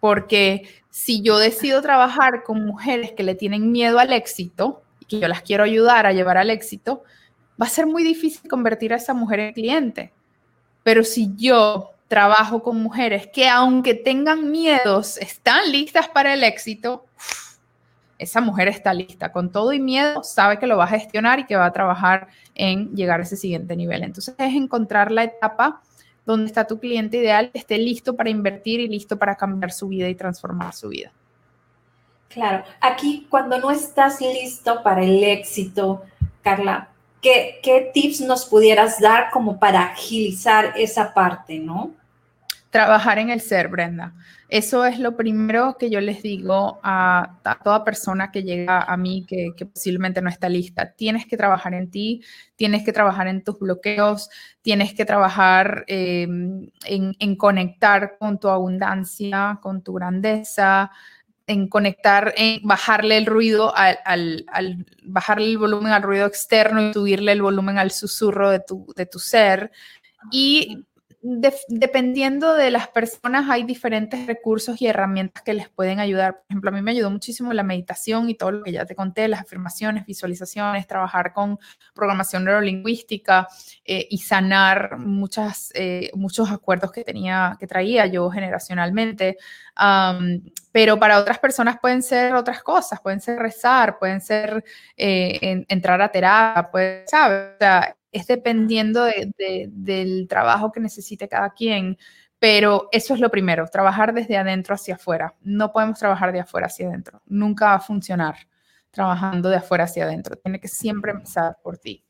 Porque si yo decido trabajar con mujeres que le tienen miedo al éxito y que yo las quiero ayudar a llevar al éxito, va a ser muy difícil convertir a esa mujer en cliente. Pero si yo trabajo con mujeres que aunque tengan miedos, están listas para el éxito, esa mujer está lista. Con todo y miedo, sabe que lo va a gestionar y que va a trabajar en llegar a ese siguiente nivel. Entonces es encontrar la etapa donde está tu cliente ideal, esté listo para invertir y listo para cambiar su vida y transformar su vida. Claro, aquí cuando no estás listo para el éxito, Carla, ¿qué, qué tips nos pudieras dar como para agilizar esa parte, no? Trabajar en el ser, Brenda. Eso es lo primero que yo les digo a, toda persona que llega a mí que, posiblemente no está lista. Tienes que trabajar en ti, tienes que trabajar en tus bloqueos, tienes que trabajar em, en, conectar con tu abundancia, con tu grandeza, en conectar, en bajarle el ruido, al, al, bajarle el volumen al ruido externo y subirle el volumen al susurro de tu, de tu ser. Y dependiendo de las personas, hay diferentes recursos y herramientas que les pueden ayudar. Por ejemplo, a mí me ayudó muchísimo la meditación y todo lo que ya te conté, las afirmaciones, visualizaciones, trabajar con programación neurolingüística eh, y sanar muchas, eh, muchos acuerdos que tenía, que traía yo generacionalmente. pero para otras personas pueden ser otras cosas, pueden ser rezar, pueden ser eh, entrar a terapia, puede, ¿sabes? O sea, es dependiendo del trabajo que necesite cada quien, pero eso es lo primero, trabajar desde adentro hacia afuera. No podemos trabajar de afuera hacia adentro, nunca va a funcionar trabajando de afuera hacia adentro, tiene que siempre empezar por ti.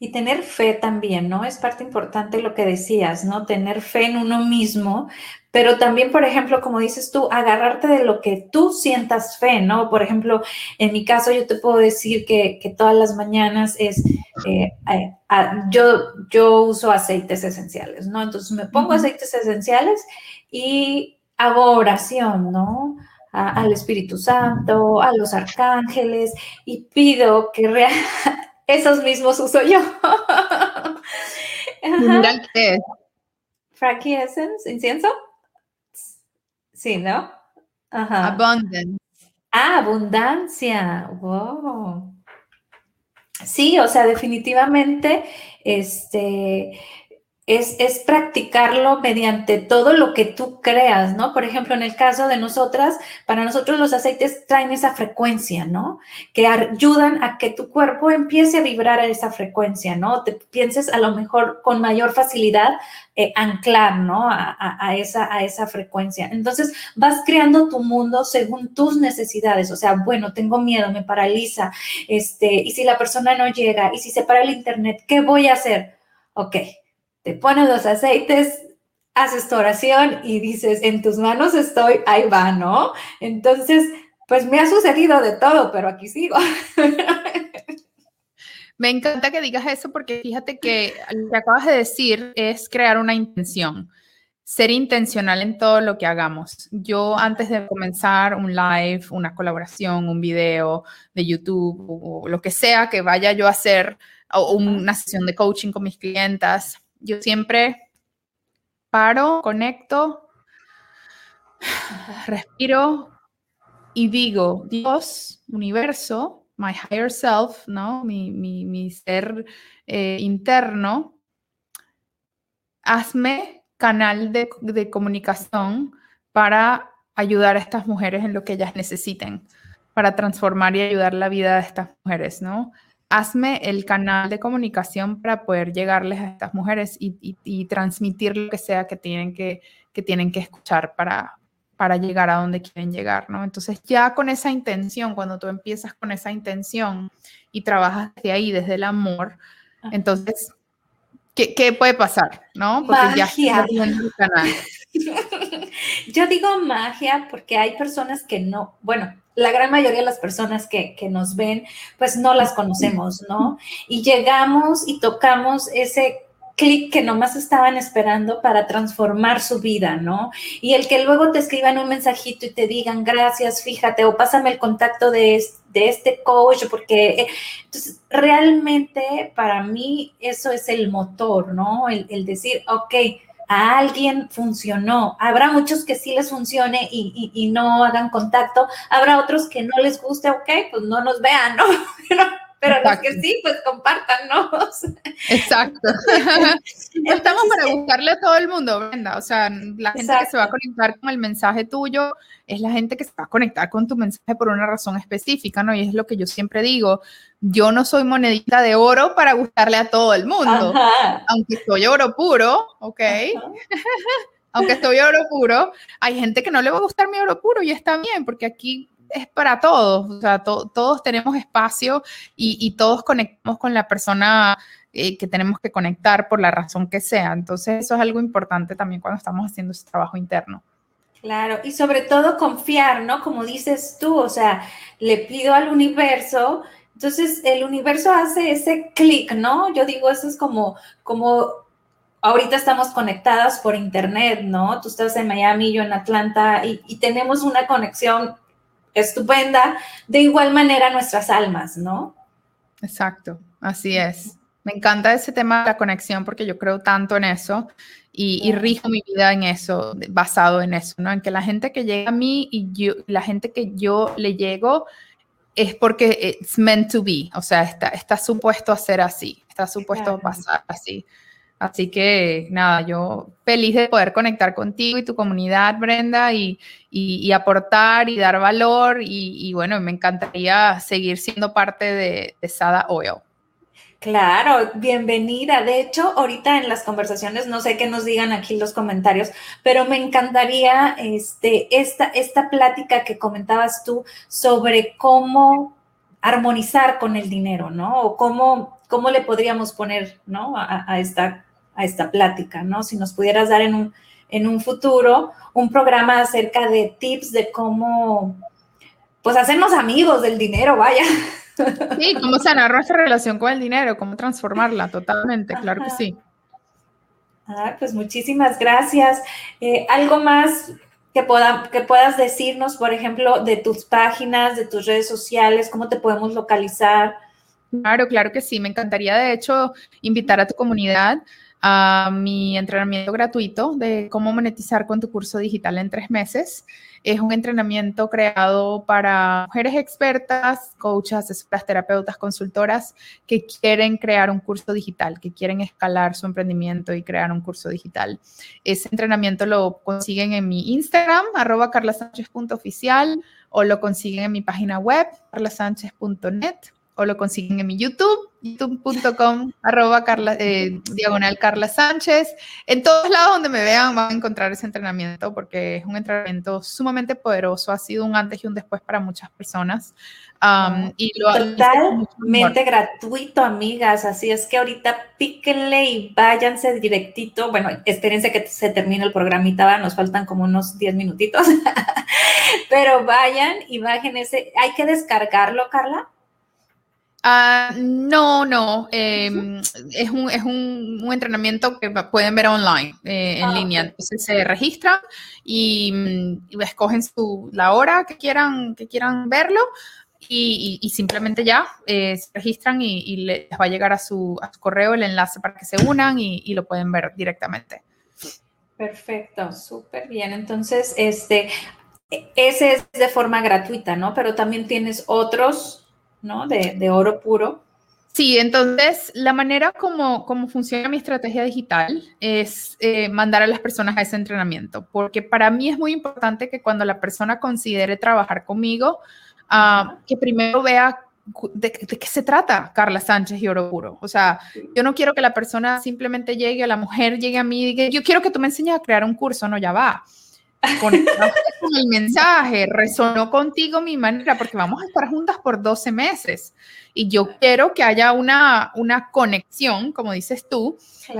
Y tener fe también, ¿no? Es parte importante lo que decías, ¿no? Tener fe en uno mismo, pero también, por ejemplo, como dices tú, agarrarte de lo que tú sientas fe, ¿no? Por ejemplo, en mi caso yo te puedo decir que, todas las mañanas es, eh, eh, yo, yo uso aceites esenciales, ¿no? Entonces me pongo aceites esenciales y hago oración, ¿no? al Espíritu Santo, a los arcángeles y pido que realmente esos mismos uso yo. [LAUGHS] Qué es. Frankie Essence, incienso. Sí, ¿no? Ajá. Abundance. Ah, abundancia. Wow. Sí, o sea, definitivamente, este, es, practicarlo mediante todo lo que tú creas, ¿no? Por ejemplo, en el caso de nosotras, para nosotros los aceites traen esa frecuencia, ¿no? Que ayudan a que tu cuerpo empiece a vibrar a esa frecuencia, ¿no? Te pienses a lo mejor con mayor facilidad eh, anclar, ¿no? A, esa, a esa frecuencia. Entonces, vas creando tu mundo según tus necesidades. O sea, bueno, tengo miedo, me paraliza, este, y si la persona no llega, y si se para el internet, ¿qué voy a hacer? Ok te pones los aceites, haces tu oración y dices, en tus manos estoy, ahí va, ¿no? Entonces, pues me ha sucedido de todo, pero aquí sigo. [LAUGHS] Me encanta que digas eso porque fíjate que lo que acabas de decir es crear una intención, ser intencional en todo lo que hagamos. Yo antes de comenzar un live, una colaboración, un video de YouTube o lo que sea que vaya yo a hacer o una sesión de coaching con mis clientas, yo siempre paro, conecto, respiro y digo, Dios, universo, my higher self, ¿no? Mi, ser eh, interno, hazme canal de, de comunicación para ayudar a estas mujeres en lo que ellas necesiten, para transformar y ayudar la vida de estas mujeres, ¿no? Hazme el canal de comunicación para poder llegarles a estas mujeres y, transmitir lo que sea que tienen que, que tienen que escuchar para, para llegar a donde quieren llegar, ¿no? Entonces ya con esa intención, cuando tú empiezas con esa intención y trabajas desde ahí, desde el amor, entonces, ¿qué, qué puede pasar, no? Porque magia. ya el canal. [LAUGHS] Yo digo magia porque hay personas que no, bueno, la gran mayoría de las personas que, nos ven, pues no las conocemos, ¿no? Y llegamos y tocamos ese clic que nomás estaban esperando para transformar su vida, ¿no? Y el que luego te escriban un mensajito y te digan gracias, fíjate, o pásame el contacto de, de este coach, porque eh, entonces realmente para mí eso es el motor, ¿no? El, el decir, ok, a alguien funcionó. Habrá muchos que sí les funcione y, no hagan contacto. Habrá otros que no les guste, ok, pues no nos vean, ¿no? [LAUGHS] Pero, los que sí, pues compártanos. [LAUGHS] Exacto. [LAUGHS] Estamos para buscarle a todo el mundo, Brenda. O sea, la gente que se va a conectar con el mensaje tuyo es la gente que se va a conectar con tu mensaje por una razón específica, ¿no? Y es lo que yo siempre digo. Yo no soy monedita de oro para gustarle a todo el mundo. Aunque soy oro puro, ¿ok? [LAUGHS] Aunque estoy oro puro, hay gente que no le va a gustar mi oro puro y está bien, porque aquí es para todos, o sea, todos tenemos espacio y, todos conectamos con la persona eh, que tenemos que conectar por la razón que sea. Entonces, eso es algo importante también cuando estamos haciendo ese trabajo interno. Claro, y sobre todo confiar, ¿no? Como dices tú, o sea, le pido al universo, entonces el universo hace ese clic, ¿no? Yo digo, eso es como, como ahorita estamos conectadas por internet, ¿no? Tú estás en Miami, yo en Atlanta, y, y tenemos una conexión estupenda, de igual manera nuestras almas, ¿no? Exacto, así es. Me encanta ese tema de la conexión porque yo creo tanto en eso y, rijo mi vida en eso, basado en eso, ¿no? En que la gente que llega a mí y yo, la gente que yo le llego es porque it's meant to be, o sea, está, está supuesto a ser así, está supuesto a pasar así. Así que nada, yo feliz de poder conectar contigo y tu comunidad, Brenda, y, aportar y dar valor. Y, bueno, me encantaría seguir siendo parte de, Sada Oil. Claro, bienvenida. De hecho, ahorita en las conversaciones, no sé qué nos digan aquí los comentarios, pero me encantaría este, esta, esta plática que comentabas tú sobre cómo armonizar con el dinero, ¿no? O cómo, cómo le podríamos poner, ¿no? a esta a esta plática, ¿no? Si nos pudieras dar en un, en un futuro un programa acerca de tips de cómo, pues, hacernos amigos del dinero, vaya. Sí, cómo sanar nuestra relación con el dinero, cómo transformarla totalmente, claro que sí. Ah, pues muchísimas gracias. Eh, ¿Algo más que, que puedas decirnos, por ejemplo, de tus páginas, de tus redes sociales, cómo te podemos localizar? Claro, claro que sí. Me encantaría, de hecho, invitar a tu comunidad a mi entrenamiento gratuito de cómo monetizar con tu curso digital en tres meses. Es un entrenamiento creado para mujeres expertas, coaches, asesoras, terapeutas, consultoras que quieren crear un curso digital, que quieren escalar su emprendimiento y crear un curso digital. Ese entrenamiento lo consiguen en mi Instagram, arroba carlasánchez.oficial, o lo consiguen en mi página web, carlasánchez.net o lo consiguen en mi YouTube, youtube.com, arroba Carla, eh, diagonal Carla Sánchez. En todos lados donde me vean van a encontrar ese entrenamiento porque es un entrenamiento sumamente poderoso, ha sido un antes y un después para muchas personas. y lo Totalmente gratuito, amigas. Así es que ahorita píquenle y váyanse directito. Bueno, espérense que se termine el programita, nos faltan como unos 10 minutitos. [LAUGHS] Pero vayan y bajen ese. Hay que descargarlo, Carla. Ah, no, no. Em, es, un, es un, entrenamiento que pueden ver online, eh, en ah, línea. Entonces se registran y, mm, escogen su, la hora que quieran, que quieran verlo y, simplemente ya eh, se registran y, les va a llegar a su, a su, correo el enlace para que se unan y, lo pueden ver directamente. Perfecto, súper bien. Entonces, este, e, ese es de forma gratuita, ¿no? Pero también tienes otros ¿no? De, oro puro. Sí, entonces la manera como, como funciona mi estrategia digital es eh, mandar a las personas a ese entrenamiento, porque para mí es muy importante que cuando la persona considere trabajar conmigo, ah, que primero vea de, qué se trata Carla Sánchez y Oro Puro. O sea, yo no quiero que la persona simplemente llegue, a la mujer llegue a mí y diga, yo quiero que tú me enseñes a crear un curso, no, ya va [LAUGHS] con el mensaje, resonó contigo mi manera, porque vamos a estar juntas por 12 meses. Y yo quiero que haya una, una conexión, como dices tú,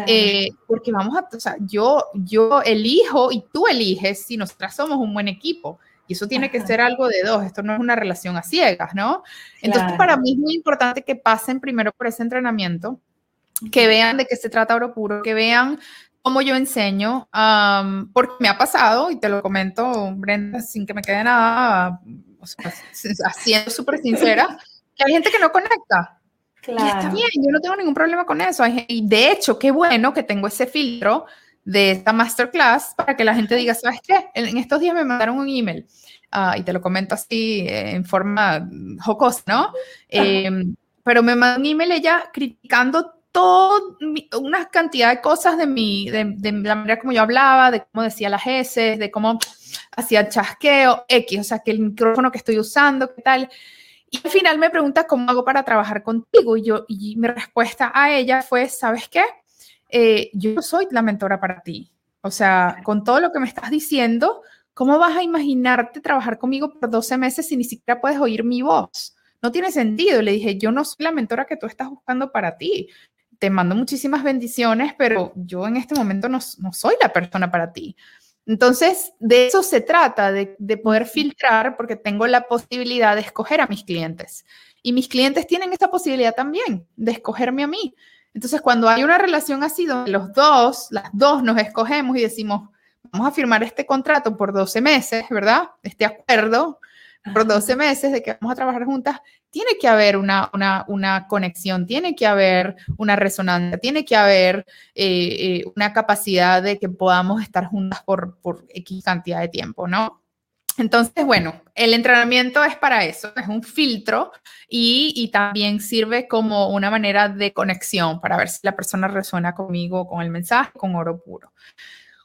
eh, porque vamos a, o sea, yo, yo elijo y tú eliges si nosotras somos un buen equipo. Y eso tiene que ser algo de dos, esto no es una relación a ciegas, ¿no? Entonces, para mí es muy importante que pasen primero por ese entrenamiento, que vean de qué se trata Oro Puro, que vean cómo yo enseño, porque me ha pasado, y te lo comento, Brenda, sin que me quede nada, o sea, siendo súper sincera, que hay gente que no conecta. Claro. Y está bien, yo no tengo ningún problema con eso. Y de hecho, qué bueno que tengo ese filtro de esta masterclass para que la gente diga, ¿sabes qué? En estos días me mandaron un email ah, y te lo comento así en forma jocosa, ¿no? pero me mandó un email ella criticando toda una cantidad de cosas de, mi, de, de, la manera como yo hablaba, de cómo decía las S, de cómo hacía chasqueo, X, o sea, que el micrófono que estoy usando, qué tal. Y al final me pregunta cómo hago para trabajar contigo. Y, yo, y mi respuesta a ella fue, ¿sabes qué? Eh, yo soy la mentora para ti. O sea, con todo lo que me estás diciendo, ¿cómo vas a imaginarte trabajar conmigo por 12 meses si ni siquiera puedes oír mi voz? No tiene sentido. Le dije, yo no soy la mentora que tú estás buscando para ti. Te mando muchísimas bendiciones, pero yo en este momento no, no soy la persona para ti. Entonces, de eso se trata, de, poder filtrar, porque tengo la posibilidad de escoger a mis clientes. Y mis clientes tienen esa posibilidad también, de escogerme a mí. Entonces, cuando hay una relación así, donde los dos, las dos nos escogemos y decimos, vamos a firmar este contrato por 12 meses, ¿verdad? Este acuerdo por 12 meses de que vamos a trabajar juntas, tiene que haber una, una, conexión, tiene que haber una resonancia, tiene que haber eh, eh, una capacidad de que podamos estar juntas por, por X cantidad de tiempo, ¿no? Entonces, bueno, el entrenamiento es para eso, es un filtro y, y, también sirve como una manera de conexión para ver si la persona resuena conmigo, con el mensaje, con oro puro.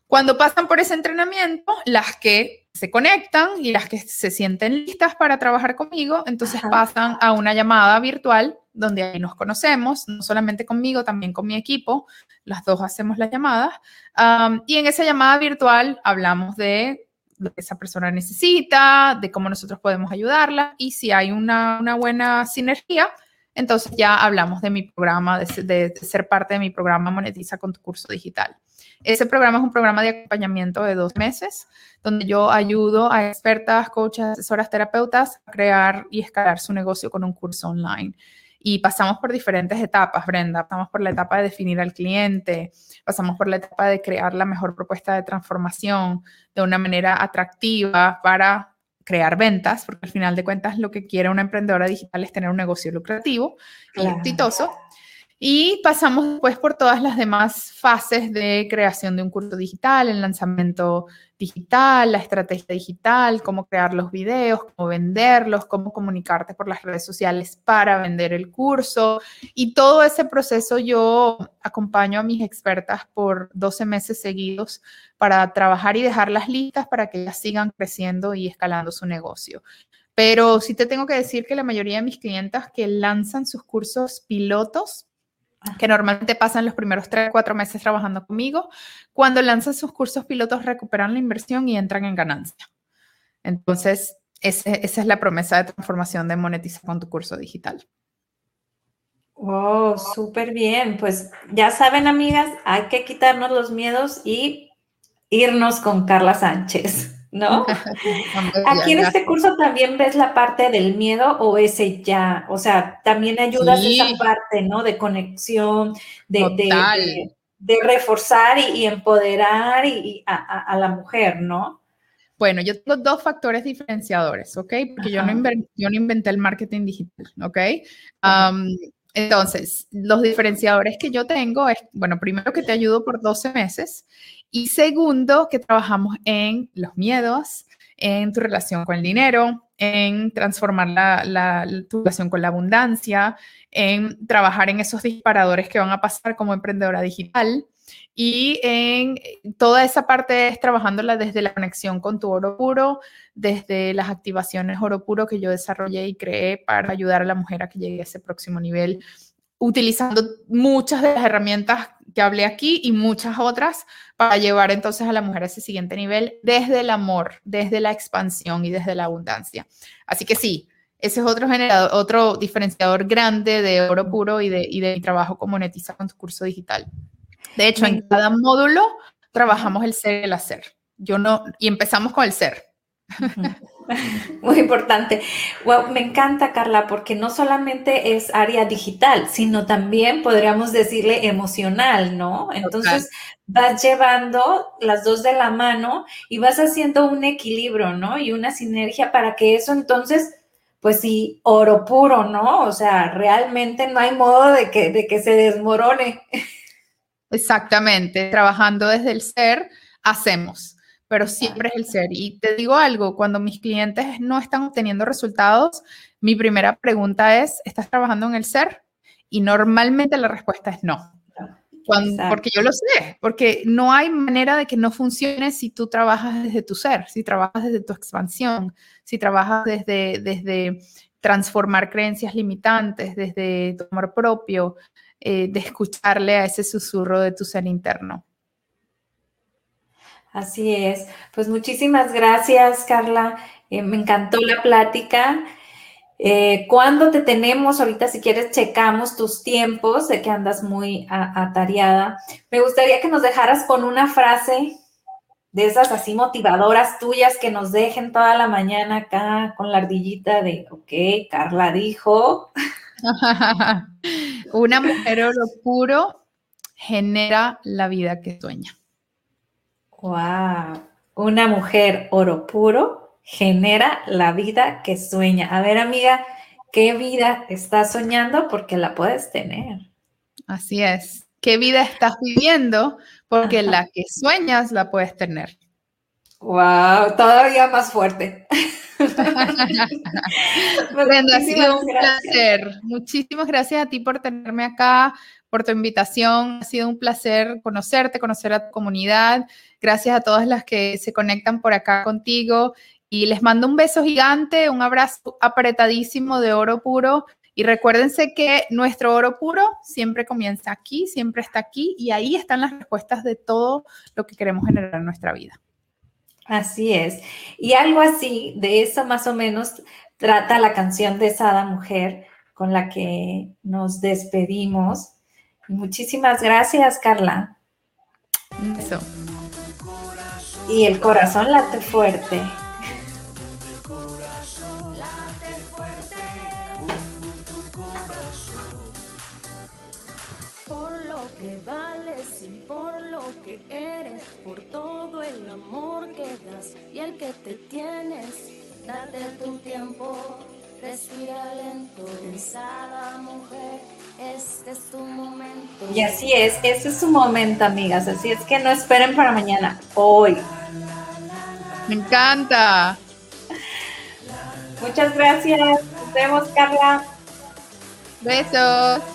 Cuando pasan por ese entrenamiento, las que se conectan y las que se sienten listas para trabajar conmigo, entonces pasan a una llamada virtual donde ahí nos conocemos, no solamente conmigo, también con mi equipo, las dos hacemos las llamadas, y en esa llamada virtual hablamos de lo que esa persona necesita, de cómo nosotros podemos ayudarla y si hay una, una buena sinergia, entonces ya hablamos de mi programa, de, de, ser parte de mi programa Monetiza con tu curso digital. Ese programa es un programa de acompañamiento de dos meses, donde yo ayudo a expertas, coaches, asesoras, terapeutas a crear y escalar su negocio con un curso online. Y pasamos por diferentes etapas, Brenda. Pasamos por la etapa de definir al cliente, pasamos por la etapa de crear la mejor propuesta de transformación de una manera atractiva para crear ventas, porque al final de cuentas lo que quiere una emprendedora digital es tener un negocio lucrativo y exitoso. Y pasamos después por todas las demás fases de creación de un curso digital, el lanzamiento digital, la estrategia digital, cómo crear los videos, cómo venderlos, cómo comunicarte por las redes sociales para vender el curso. Y todo ese proceso yo acompaño a mis expertas por 12 meses seguidos para trabajar y dejarlas listas para que ellas sigan creciendo y escalando su negocio. Pero sí te tengo que decir que la mayoría de mis clientas que lanzan sus cursos pilotos, que normalmente pasan los primeros tres, cuatro meses trabajando conmigo. Cuando lanzan sus cursos pilotos, recuperan la inversión y entran en ganancia. Entonces, esa es la promesa de transformación de monetiza con tu curso digital. Wow, súper bien. Pues ya saben, amigas, hay que quitarnos los miedos y irnos con Carla Sánchez. ¿No? [LAUGHS] [LAUGHS] Aquí en este curso también ves la parte del miedo o ese ya, o sea, también ayudas esa parte, ¿no? De conexión, de, de, reforzar y, empoderar y, a, la mujer, ¿no? Bueno, yo tengo dos factores diferenciadores, ¿ok? Porque yo no, inventé, yo no, inventé, el marketing digital, ¿ok? entonces, los diferenciadores que yo tengo es, bueno, primero que te ayudo por 12 meses y segundo, que trabajamos en los miedos, en tu relación con el dinero, en transformar la, tu relación con la abundancia, en trabajar en esos disparadores que van a pasar como emprendedora digital. Y en toda esa parte es trabajándola desde la conexión con tu oro puro, desde las activaciones oro puro que yo desarrollé y creé para ayudar a la mujer a que llegue a ese próximo nivel utilizando muchas de las herramientas que hablé aquí y muchas otras para llevar entonces a la mujer a ese siguiente nivel desde el amor, desde la expansión y desde la abundancia. Así que sí, ese es otro generador, otro diferenciador grande de oro puro y de, y de mi trabajo con Monetiza con tu curso digital. De hecho, en cada módulo trabajamos el ser y el hacer. Yo no, y empezamos con el ser. [LAUGHS] [LAUGHS] Muy importante. me encanta, Carla, porque no solamente es área digital, sino también podríamos decirle emocional, ¿no? Entonces vas llevando las dos de la mano y vas haciendo un equilibrio, ¿no? Y una sinergia para que eso entonces, pues sí, oro puro, ¿no? O sea, realmente no hay modo de que, de que se desmorone. Exactamente, trabajando desde el ser, hacemos pero siempre es el ser. Y te digo algo, cuando mis clientes no están obteniendo resultados, mi primera pregunta es, ¿estás trabajando en el ser? Y normalmente la respuesta es no. porque yo lo sé, porque no hay manera de que no funcione si tú trabajas desde tu ser, si trabajas desde tu expansión, si trabajas desde, desde transformar creencias limitantes, desde tu amor propio, eh, de escucharle a ese susurro de tu ser interno. Así es. Pues muchísimas gracias, Carla. Eh, me encantó la plática. Eh, ¿Cuándo te tenemos? Ahorita, si quieres, checamos tus tiempos, de que andas muy atareada. Me gustaría que nos dejaras con una frase de esas así motivadoras tuyas que nos dejen toda la mañana acá con la ardillita de, ok, Carla dijo. [LAUGHS] Una mujer oro puro genera la vida que sueña. Wow. Una mujer oro puro genera la vida que sueña. A ver, amiga, ¿qué vida estás soñando? Porque la puedes tener. Así es. ¿Qué vida estás viviendo? porque la que sueñas la puedes tener. Wow, todavía más fuerte. [LAUGHS] Brenda, ha sido un placer. Muchísimas gracias a ti por tenerme acá, por tu invitación. Ha sido un placer conocerte, conocer a tu comunidad. Gracias a todas las que se conectan por acá contigo. Y les mando un beso gigante, un abrazo apretadísimo de oro puro y recuérdense que nuestro oro puro siempre comienza aquí, siempre está aquí y ahí están las respuestas de todo lo que queremos generar en nuestra vida. Así es. Y algo así, de eso más o menos trata la canción de Sada Mujer con la que nos despedimos. Muchísimas gracias, Carla. Eso. Y el corazón late fuerte. por todo el amor que das y el que te tienes. Date tu tiempo, respira lento, pensada mujer, este es tu momento. Y así es, este es su momento, amigas. Así es que no esperen para mañana, hoy. Me encanta. Muchas gracias. Nos vemos, Carla. Besos.